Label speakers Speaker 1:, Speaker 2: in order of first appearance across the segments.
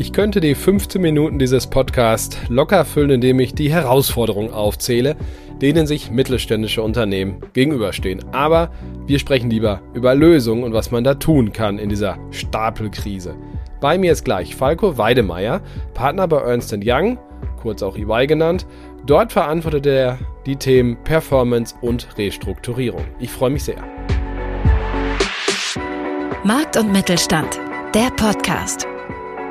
Speaker 1: Ich könnte die 15 Minuten dieses Podcasts locker füllen, indem ich die Herausforderungen aufzähle, denen sich mittelständische Unternehmen gegenüberstehen. Aber wir sprechen lieber über Lösungen und was man da tun kann in dieser Stapelkrise. Bei mir ist gleich Falco Weidemeier, Partner bei Ernst Young, kurz auch EY genannt. Dort verantwortet er die Themen Performance und Restrukturierung. Ich freue mich sehr.
Speaker 2: Markt und Mittelstand, der Podcast.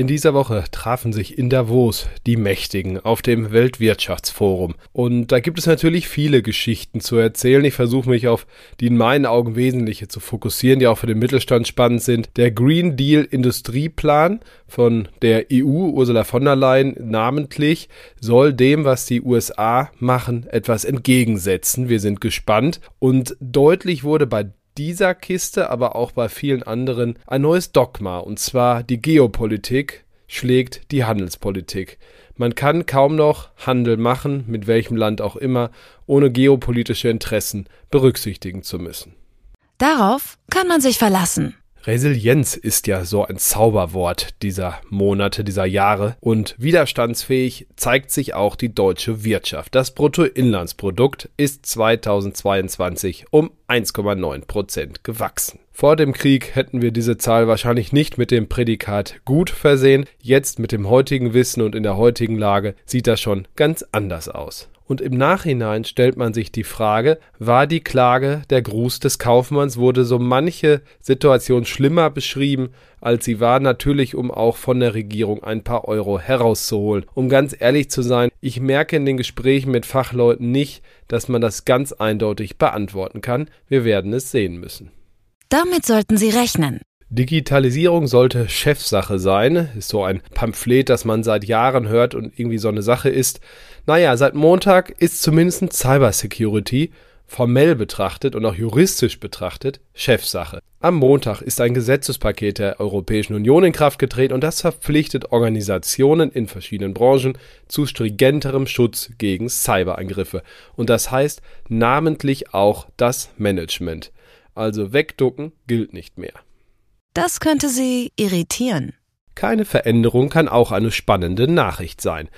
Speaker 1: In dieser Woche trafen sich in Davos die Mächtigen auf dem Weltwirtschaftsforum. Und da gibt es natürlich viele Geschichten zu erzählen. Ich versuche mich auf die in meinen Augen wesentliche zu fokussieren, die auch für den Mittelstand spannend sind. Der Green Deal Industrieplan von der EU, Ursula von der Leyen namentlich, soll dem, was die USA machen, etwas entgegensetzen. Wir sind gespannt. Und deutlich wurde bei dieser Kiste, aber auch bei vielen anderen ein neues Dogma, und zwar die Geopolitik schlägt die Handelspolitik. Man kann kaum noch Handel machen, mit welchem Land auch immer, ohne geopolitische Interessen berücksichtigen zu müssen.
Speaker 2: Darauf kann man sich verlassen.
Speaker 1: Resilienz ist ja so ein Zauberwort dieser Monate, dieser Jahre und widerstandsfähig zeigt sich auch die deutsche Wirtschaft. Das Bruttoinlandsprodukt ist 2022 um 1,9 Prozent gewachsen. Vor dem Krieg hätten wir diese Zahl wahrscheinlich nicht mit dem Prädikat gut versehen. Jetzt mit dem heutigen Wissen und in der heutigen Lage sieht das schon ganz anders aus. Und im Nachhinein stellt man sich die Frage, war die Klage der Gruß des Kaufmanns, wurde so manche Situation schlimmer beschrieben, als sie war, natürlich um auch von der Regierung ein paar Euro herauszuholen. Um ganz ehrlich zu sein, ich merke in den Gesprächen mit Fachleuten nicht, dass man das ganz eindeutig beantworten kann. Wir werden es sehen müssen.
Speaker 2: Damit sollten Sie rechnen.
Speaker 1: Digitalisierung sollte Chefsache sein, ist so ein Pamphlet, das man seit Jahren hört und irgendwie so eine Sache ist. Naja, seit Montag ist zumindest Cybersecurity formell betrachtet und auch juristisch betrachtet Chefsache. Am Montag ist ein Gesetzespaket der Europäischen Union in Kraft getreten und das verpflichtet Organisationen in verschiedenen Branchen zu stringenterem Schutz gegen Cyberangriffe. Und das heißt namentlich auch das Management. Also wegducken gilt nicht mehr.
Speaker 2: Das könnte Sie irritieren.
Speaker 1: Keine Veränderung kann auch eine spannende Nachricht sein.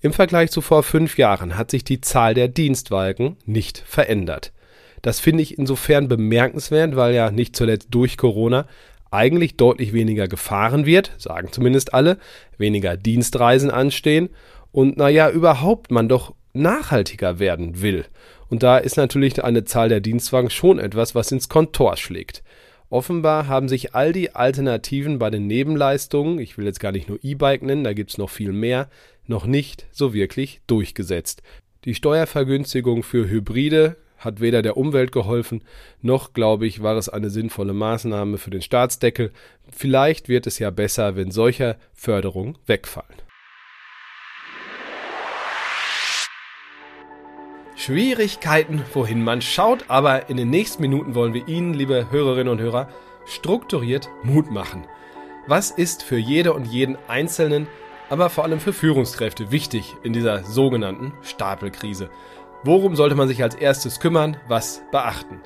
Speaker 1: Im Vergleich zu vor fünf Jahren hat sich die Zahl der Dienstwagen nicht verändert. Das finde ich insofern bemerkenswert, weil ja nicht zuletzt durch Corona eigentlich deutlich weniger gefahren wird, sagen zumindest alle, weniger Dienstreisen anstehen und naja, überhaupt man doch nachhaltiger werden will. Und da ist natürlich eine Zahl der Dienstwagen schon etwas, was ins Kontor schlägt. Offenbar haben sich all die Alternativen bei den Nebenleistungen, ich will jetzt gar nicht nur E-Bike nennen, da gibt's noch viel mehr, noch nicht so wirklich durchgesetzt. Die Steuervergünstigung für Hybride hat weder der Umwelt geholfen, noch, glaube ich, war es eine sinnvolle Maßnahme für den Staatsdeckel. Vielleicht wird es ja besser, wenn solche Förderungen wegfallen. Schwierigkeiten, wohin man schaut, aber in den nächsten Minuten wollen wir Ihnen, liebe Hörerinnen und Hörer, strukturiert Mut machen. Was ist für jede und jeden Einzelnen, aber vor allem für Führungskräfte wichtig in dieser sogenannten Stapelkrise? Worum sollte man sich als erstes kümmern, was beachten?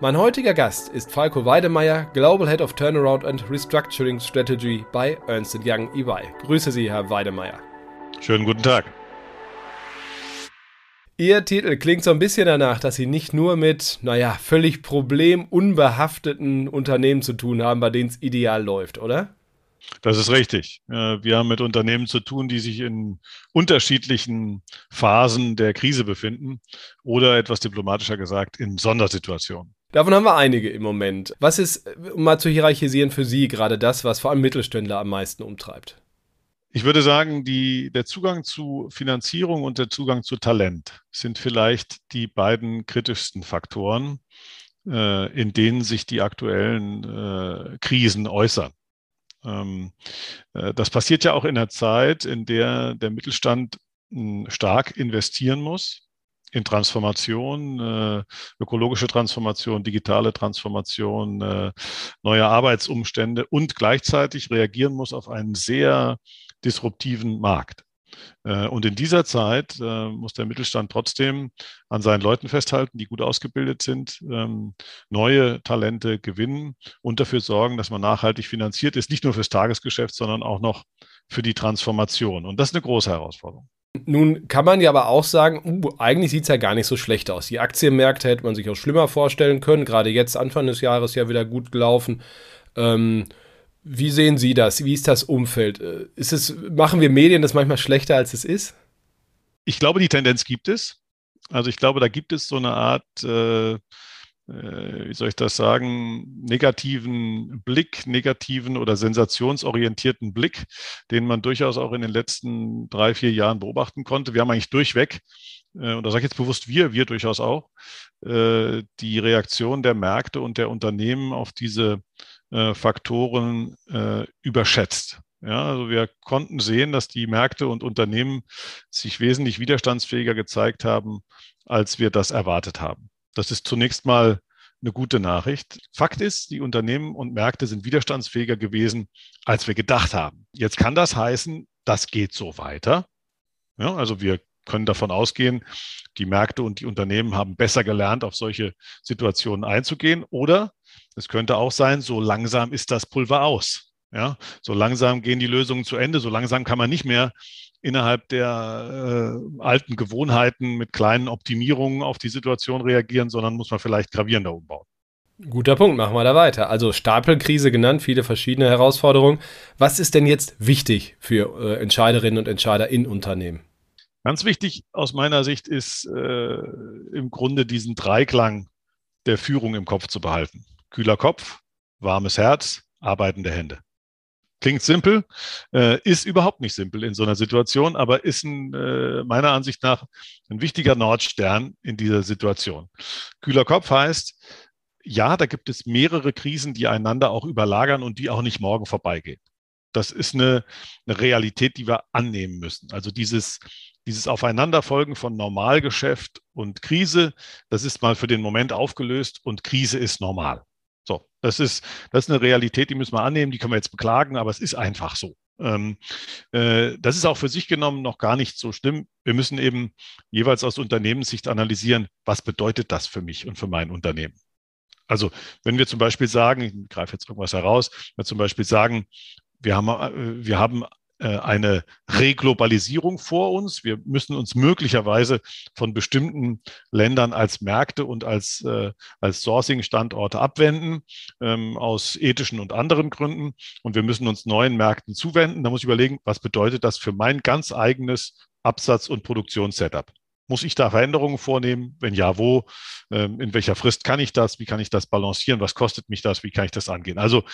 Speaker 1: Mein heutiger Gast ist Falco Weidemeier, Global Head of Turnaround and Restructuring Strategy bei Ernst Young EY. Grüße Sie, Herr Weidemeier.
Speaker 3: Schönen guten Tag.
Speaker 1: Ihr Titel klingt so ein bisschen danach, dass Sie nicht nur mit, naja, völlig problemunbehafteten Unternehmen zu tun haben, bei denen es ideal läuft, oder?
Speaker 3: Das ist richtig. Wir haben mit Unternehmen zu tun, die sich in unterschiedlichen Phasen der Krise befinden oder etwas diplomatischer gesagt in Sondersituationen.
Speaker 1: Davon haben wir einige im Moment. Was ist, um mal zu hierarchisieren, für Sie gerade das, was vor allem Mittelständler am meisten umtreibt?
Speaker 3: Ich würde sagen, die, der Zugang zu Finanzierung und der Zugang zu Talent sind vielleicht die beiden kritischsten Faktoren, äh, in denen sich die aktuellen äh, Krisen äußern. Ähm, äh, das passiert ja auch in einer Zeit, in der der Mittelstand hm, stark investieren muss, in Transformation, äh, ökologische Transformation, digitale Transformation, äh, neue Arbeitsumstände und gleichzeitig reagieren muss auf einen sehr disruptiven Markt. Äh, und in dieser Zeit äh, muss der Mittelstand trotzdem an seinen Leuten festhalten, die gut ausgebildet sind, ähm, neue Talente gewinnen und dafür sorgen, dass man nachhaltig finanziert ist, nicht nur fürs Tagesgeschäft, sondern auch noch für die Transformation. Und das ist eine große Herausforderung.
Speaker 1: Nun kann man ja aber auch sagen, uh, eigentlich sieht es ja gar nicht so schlecht aus. Die Aktienmärkte hätte man sich auch schlimmer vorstellen können. Gerade jetzt, Anfang des Jahres, ja wieder gut gelaufen. Ähm, wie sehen Sie das? Wie ist das Umfeld? Äh, ist es, machen wir Medien das manchmal schlechter, als es ist?
Speaker 3: Ich glaube, die Tendenz gibt es. Also ich glaube, da gibt es so eine Art äh, äh, wie soll ich das sagen, negativen Blick, negativen oder sensationsorientierten Blick, den man durchaus auch in den letzten drei, vier Jahren beobachten konnte. Wir haben eigentlich durchweg, äh, und da sage ich jetzt bewusst wir, wir durchaus auch, äh, die Reaktion der Märkte und der Unternehmen auf diese Faktoren überschätzt. Ja, also wir konnten sehen, dass die Märkte und Unternehmen sich wesentlich widerstandsfähiger gezeigt haben, als wir das erwartet haben. Das ist zunächst mal eine gute Nachricht. Fakt ist, die Unternehmen und Märkte sind widerstandsfähiger gewesen, als wir gedacht haben. Jetzt kann das heißen, das geht so weiter. Ja, also wir können davon ausgehen, die Märkte und die Unternehmen haben besser gelernt, auf solche Situationen einzugehen. Oder es könnte auch sein, so langsam ist das Pulver aus. Ja, so langsam gehen die Lösungen zu Ende. So langsam kann man nicht mehr innerhalb der äh, alten Gewohnheiten mit kleinen Optimierungen auf die Situation reagieren, sondern muss man vielleicht gravierender umbauen.
Speaker 1: Guter Punkt, machen wir da weiter. Also Stapelkrise genannt, viele verschiedene Herausforderungen. Was ist denn jetzt wichtig für äh, Entscheiderinnen und Entscheider in Unternehmen?
Speaker 3: Ganz wichtig aus meiner Sicht ist äh, im Grunde diesen Dreiklang der Führung im Kopf zu behalten. Kühler Kopf, warmes Herz, arbeitende Hände. Klingt simpel, äh, ist überhaupt nicht simpel in so einer Situation, aber ist ein, äh, meiner Ansicht nach ein wichtiger Nordstern in dieser Situation. Kühler Kopf heißt, ja, da gibt es mehrere Krisen, die einander auch überlagern und die auch nicht morgen vorbeigehen. Das ist eine, eine Realität, die wir annehmen müssen. Also dieses, dieses Aufeinanderfolgen von Normalgeschäft und Krise, das ist mal für den Moment aufgelöst und Krise ist normal. So, das ist, das ist eine Realität, die müssen wir annehmen, die können wir jetzt beklagen, aber es ist einfach so. Ähm, äh, das ist auch für sich genommen noch gar nicht so schlimm. Wir müssen eben jeweils aus Unternehmenssicht analysieren, was bedeutet das für mich und für mein Unternehmen. Also wenn wir zum Beispiel sagen, ich greife jetzt irgendwas heraus, wenn wir zum Beispiel sagen, wir haben, äh, wir haben äh, eine Reglobalisierung vor uns. Wir müssen uns möglicherweise von bestimmten Ländern als Märkte und als, äh, als Sourcing-Standorte abwenden, ähm, aus ethischen und anderen Gründen. Und wir müssen uns neuen Märkten zuwenden. Da muss ich überlegen, was bedeutet das für mein ganz eigenes Absatz- und Produktionssetup? Muss ich da Veränderungen vornehmen? Wenn ja, wo? Ähm, in welcher Frist kann ich das? Wie kann ich das balancieren? Was kostet mich das? Wie kann ich das angehen? Also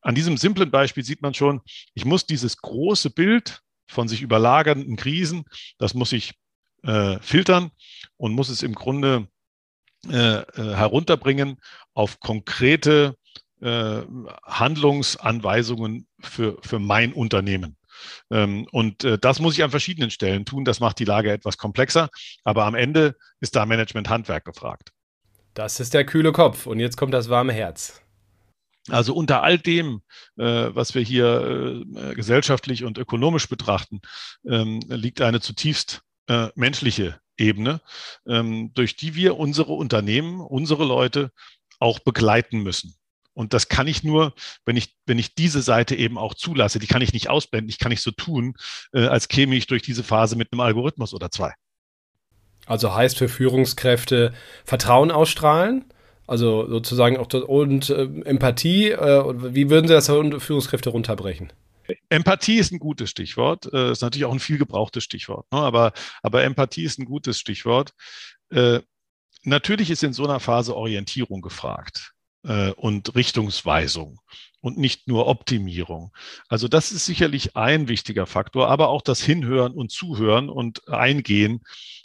Speaker 3: an diesem simplen Beispiel sieht man schon, ich muss dieses große Bild von sich überlagernden Krisen, das muss ich äh, filtern und muss es im Grunde äh, äh herunterbringen auf konkrete äh, Handlungsanweisungen für, für mein Unternehmen. Ähm, und äh, das muss ich an verschiedenen Stellen tun. Das macht die Lage etwas komplexer. Aber am Ende ist da Management-Handwerk gefragt.
Speaker 1: Das ist der kühle Kopf. Und jetzt kommt das warme Herz.
Speaker 3: Also unter all dem, äh, was wir hier äh, gesellschaftlich und ökonomisch betrachten, ähm, liegt eine zutiefst menschliche Ebene, ähm, durch die wir unsere Unternehmen, unsere Leute auch begleiten müssen. Und das kann ich nur, wenn ich, wenn ich diese Seite eben auch zulasse. Die kann ich nicht ausblenden. Ich kann nicht so tun, äh, als käme ich durch diese Phase mit einem Algorithmus oder zwei.
Speaker 1: Also heißt für Führungskräfte Vertrauen ausstrahlen, also sozusagen auch das, und äh, Empathie. Äh, wie würden Sie das für Führungskräfte runterbrechen?
Speaker 3: Empathie ist ein gutes Stichwort, äh, ist natürlich auch ein viel gebrauchtes Stichwort, ne? aber, aber Empathie ist ein gutes Stichwort. Äh, natürlich ist in so einer Phase Orientierung gefragt und Richtungsweisung. Und nicht nur Optimierung. Also das ist sicherlich ein wichtiger Faktor, aber auch das Hinhören und Zuhören und Eingehen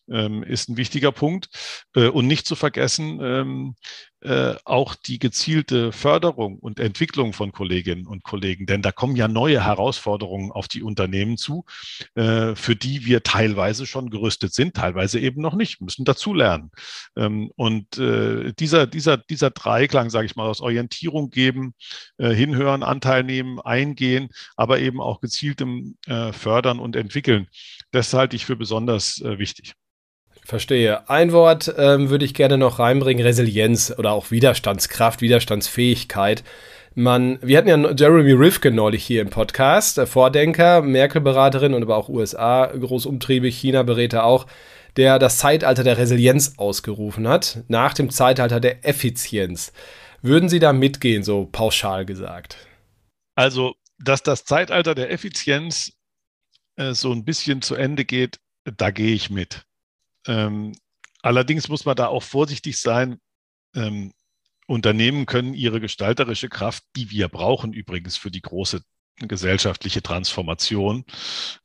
Speaker 3: ähm, ist ein wichtiger Punkt. Äh, und nicht zu vergessen, ähm, äh, auch die gezielte Förderung und Entwicklung von Kolleginnen und Kollegen. Denn da kommen ja neue Herausforderungen auf die Unternehmen zu, äh, für die wir teilweise schon gerüstet sind, teilweise eben noch nicht, müssen dazulernen. Ähm, und äh, dieser, dieser, dieser Dreiklang, sage ich mal, aus Orientierung geben, äh, hinhören, Anteil nehmen, eingehen, aber eben auch gezieltem äh, Fördern und Entwickeln, das halte ich für besonders äh, wichtig.
Speaker 1: Verstehe. Ein Wort ähm, würde ich gerne noch reinbringen: Resilienz oder auch Widerstandskraft, Widerstandsfähigkeit. Man, wir hatten ja Jeremy Rifkin neulich hier im Podcast, Vordenker, Merkel-Beraterin und aber auch USA, Großumtriebe, China-Beräter auch, der das Zeitalter der Resilienz ausgerufen hat, nach dem Zeitalter der Effizienz. Würden Sie da mitgehen, so pauschal gesagt?
Speaker 3: Also, dass das Zeitalter der Effizienz äh, so ein bisschen zu Ende geht, da gehe ich mit. Ähm, allerdings muss man da auch vorsichtig sein. Ähm, Unternehmen können ihre gestalterische Kraft, die wir brauchen übrigens für die große gesellschaftliche Transformation,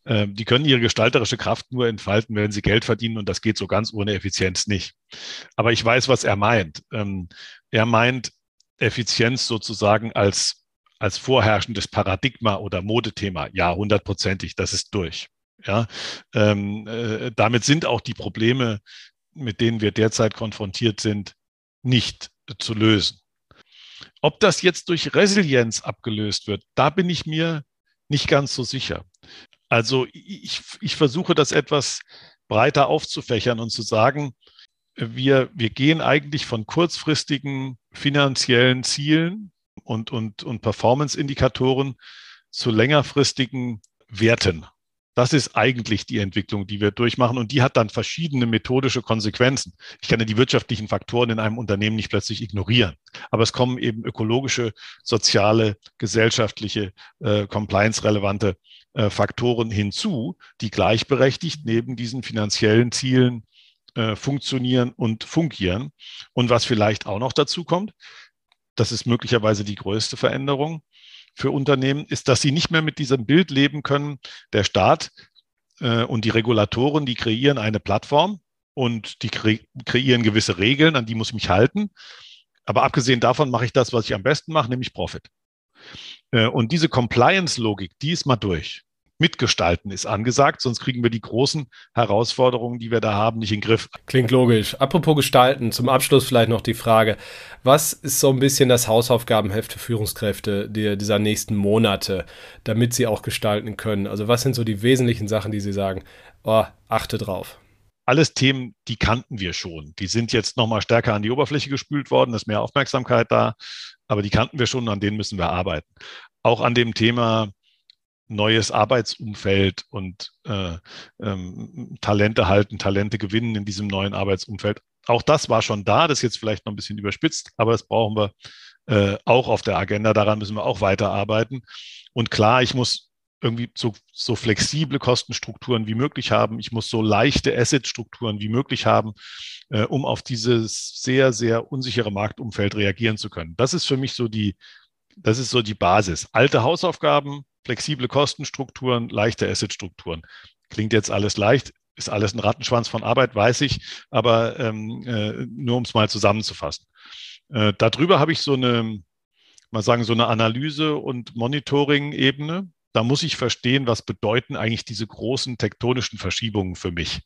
Speaker 3: äh, die können ihre gestalterische Kraft nur entfalten, wenn sie Geld verdienen und das geht so ganz ohne Effizienz nicht. Aber ich weiß, was er meint. Ähm, er meint Effizienz sozusagen als, als vorherrschendes Paradigma oder Modethema. Ja, hundertprozentig, das ist durch. Ja, ähm, äh, damit sind auch die Probleme, mit denen wir derzeit konfrontiert sind, nicht zu lösen. Ob das jetzt durch Resilienz abgelöst wird, da bin ich mir nicht ganz so sicher. Also ich, ich versuche das etwas breiter aufzufächern und zu sagen, wir, wir gehen eigentlich von kurzfristigen finanziellen Zielen und, und, und Performance-Indikatoren zu längerfristigen Werten. Das ist eigentlich die Entwicklung, die wir durchmachen. Und die hat dann verschiedene methodische Konsequenzen. Ich kann ja die wirtschaftlichen Faktoren in einem Unternehmen nicht plötzlich ignorieren. Aber es kommen eben ökologische, soziale, gesellschaftliche, äh, compliance-relevante äh, Faktoren hinzu, die gleichberechtigt neben diesen finanziellen Zielen äh, funktionieren und fungieren. Und was vielleicht auch noch dazu kommt, das ist möglicherweise die größte Veränderung, für Unternehmen ist, dass sie nicht mehr mit diesem Bild leben können. Der Staat äh, und die Regulatoren, die kreieren eine Plattform und die kre kreieren gewisse Regeln, an die muss ich mich halten. Aber abgesehen davon mache ich das, was ich am besten mache, nämlich Profit. Äh, und diese Compliance-Logik, die ist mal durch mitgestalten ist angesagt, sonst kriegen wir die großen Herausforderungen, die wir da haben, nicht in den Griff.
Speaker 1: Klingt logisch. Apropos gestalten, zum Abschluss vielleicht noch die Frage, was ist so ein bisschen das Hausaufgabenheft für Führungskräfte dieser nächsten Monate, damit sie auch gestalten können? Also was sind so die wesentlichen Sachen, die Sie sagen, oh, achte drauf?
Speaker 3: alles Themen, die kannten wir schon. Die sind jetzt nochmal stärker an die Oberfläche gespült worden, ist mehr Aufmerksamkeit da, aber die kannten wir schon, an denen müssen wir arbeiten. Auch an dem Thema neues Arbeitsumfeld und äh, ähm, Talente halten, Talente gewinnen in diesem neuen Arbeitsumfeld. Auch das war schon da, das ist jetzt vielleicht noch ein bisschen überspitzt, aber das brauchen wir äh, auch auf der Agenda. Daran müssen wir auch weiterarbeiten. Und klar, ich muss irgendwie so, so flexible Kostenstrukturen wie möglich haben. Ich muss so leichte Asset-Strukturen wie möglich haben, äh, um auf dieses sehr, sehr unsichere Marktumfeld reagieren zu können. Das ist für mich so die, das ist so die Basis. Alte Hausaufgaben flexible Kostenstrukturen, leichte Assetstrukturen. Klingt jetzt alles leicht, ist alles ein Rattenschwanz von Arbeit, weiß ich, aber ähm, äh, nur um es mal zusammenzufassen. Äh, darüber habe ich so eine, mal sagen, so eine Analyse- und Monitoring-Ebene. Da muss ich verstehen, was bedeuten eigentlich diese großen tektonischen Verschiebungen für mich.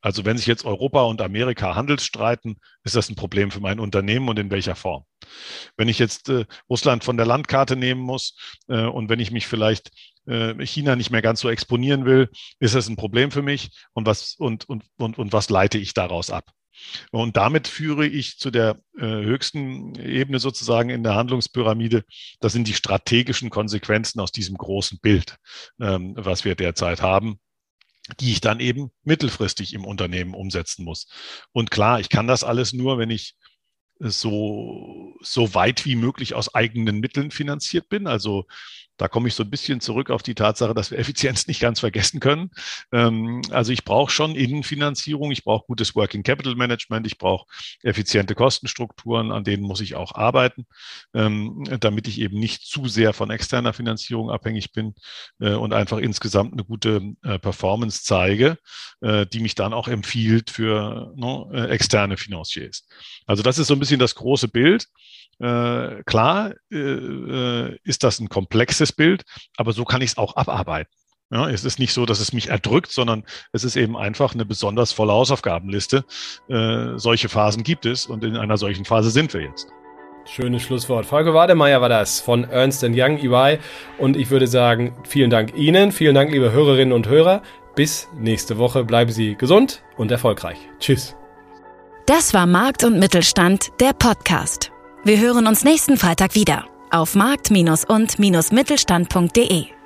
Speaker 3: Also wenn sich jetzt Europa und Amerika Handelsstreiten, ist das ein Problem für mein Unternehmen und in welcher Form. Wenn ich jetzt äh, Russland von der Landkarte nehmen muss äh, und wenn ich mich vielleicht äh, China nicht mehr ganz so exponieren will, ist das ein Problem für mich und was, und, und, und, und was leite ich daraus ab? Und damit führe ich zu der äh, höchsten Ebene sozusagen in der Handlungspyramide. Das sind die strategischen Konsequenzen aus diesem großen Bild, ähm, was wir derzeit haben die ich dann eben mittelfristig im Unternehmen umsetzen muss. Und klar, ich kann das alles nur, wenn ich so, so weit wie möglich aus eigenen Mitteln finanziert bin. Also Da komme ich so ein bisschen zurück auf die Tatsache, dass wir Effizienz nicht ganz vergessen können. Ähm, also ich brauche schon Innenfinanzierung, ich brauche gutes Working Capital Management, ich brauche effiziente Kostenstrukturen, an denen muss ich auch arbeiten, ähm, damit ich eben nicht zu sehr von externer Finanzierung abhängig bin äh, und einfach insgesamt eine gute äh, Performance zeige, äh, die mich dann auch empfiehlt für ne, externe Financiers. Also das ist so ein bisschen das große Bild. Äh, klar äh, äh, ist das ein komplexes Bild, aber so kann ich es auch abarbeiten. Ja, es ist nicht so, dass es mich erdrückt, sondern es ist eben einfach eine besonders volle Hausaufgabenliste. Äh, solche Phasen gibt es und in einer solchen Phase sind wir jetzt.
Speaker 1: Schönes Schlusswort. Folge Wademeyer war das von Ernst Young EY. Und ich würde sagen, vielen Dank Ihnen, vielen Dank, liebe Hörerinnen und Hörer. Bis nächste Woche. Bleiben Sie gesund und erfolgreich. Tschüss.
Speaker 2: Das war Markt und Mittelstand, der Podcast. Wir hören uns nächsten Freitag wieder auf markt- und-mittelstand.de.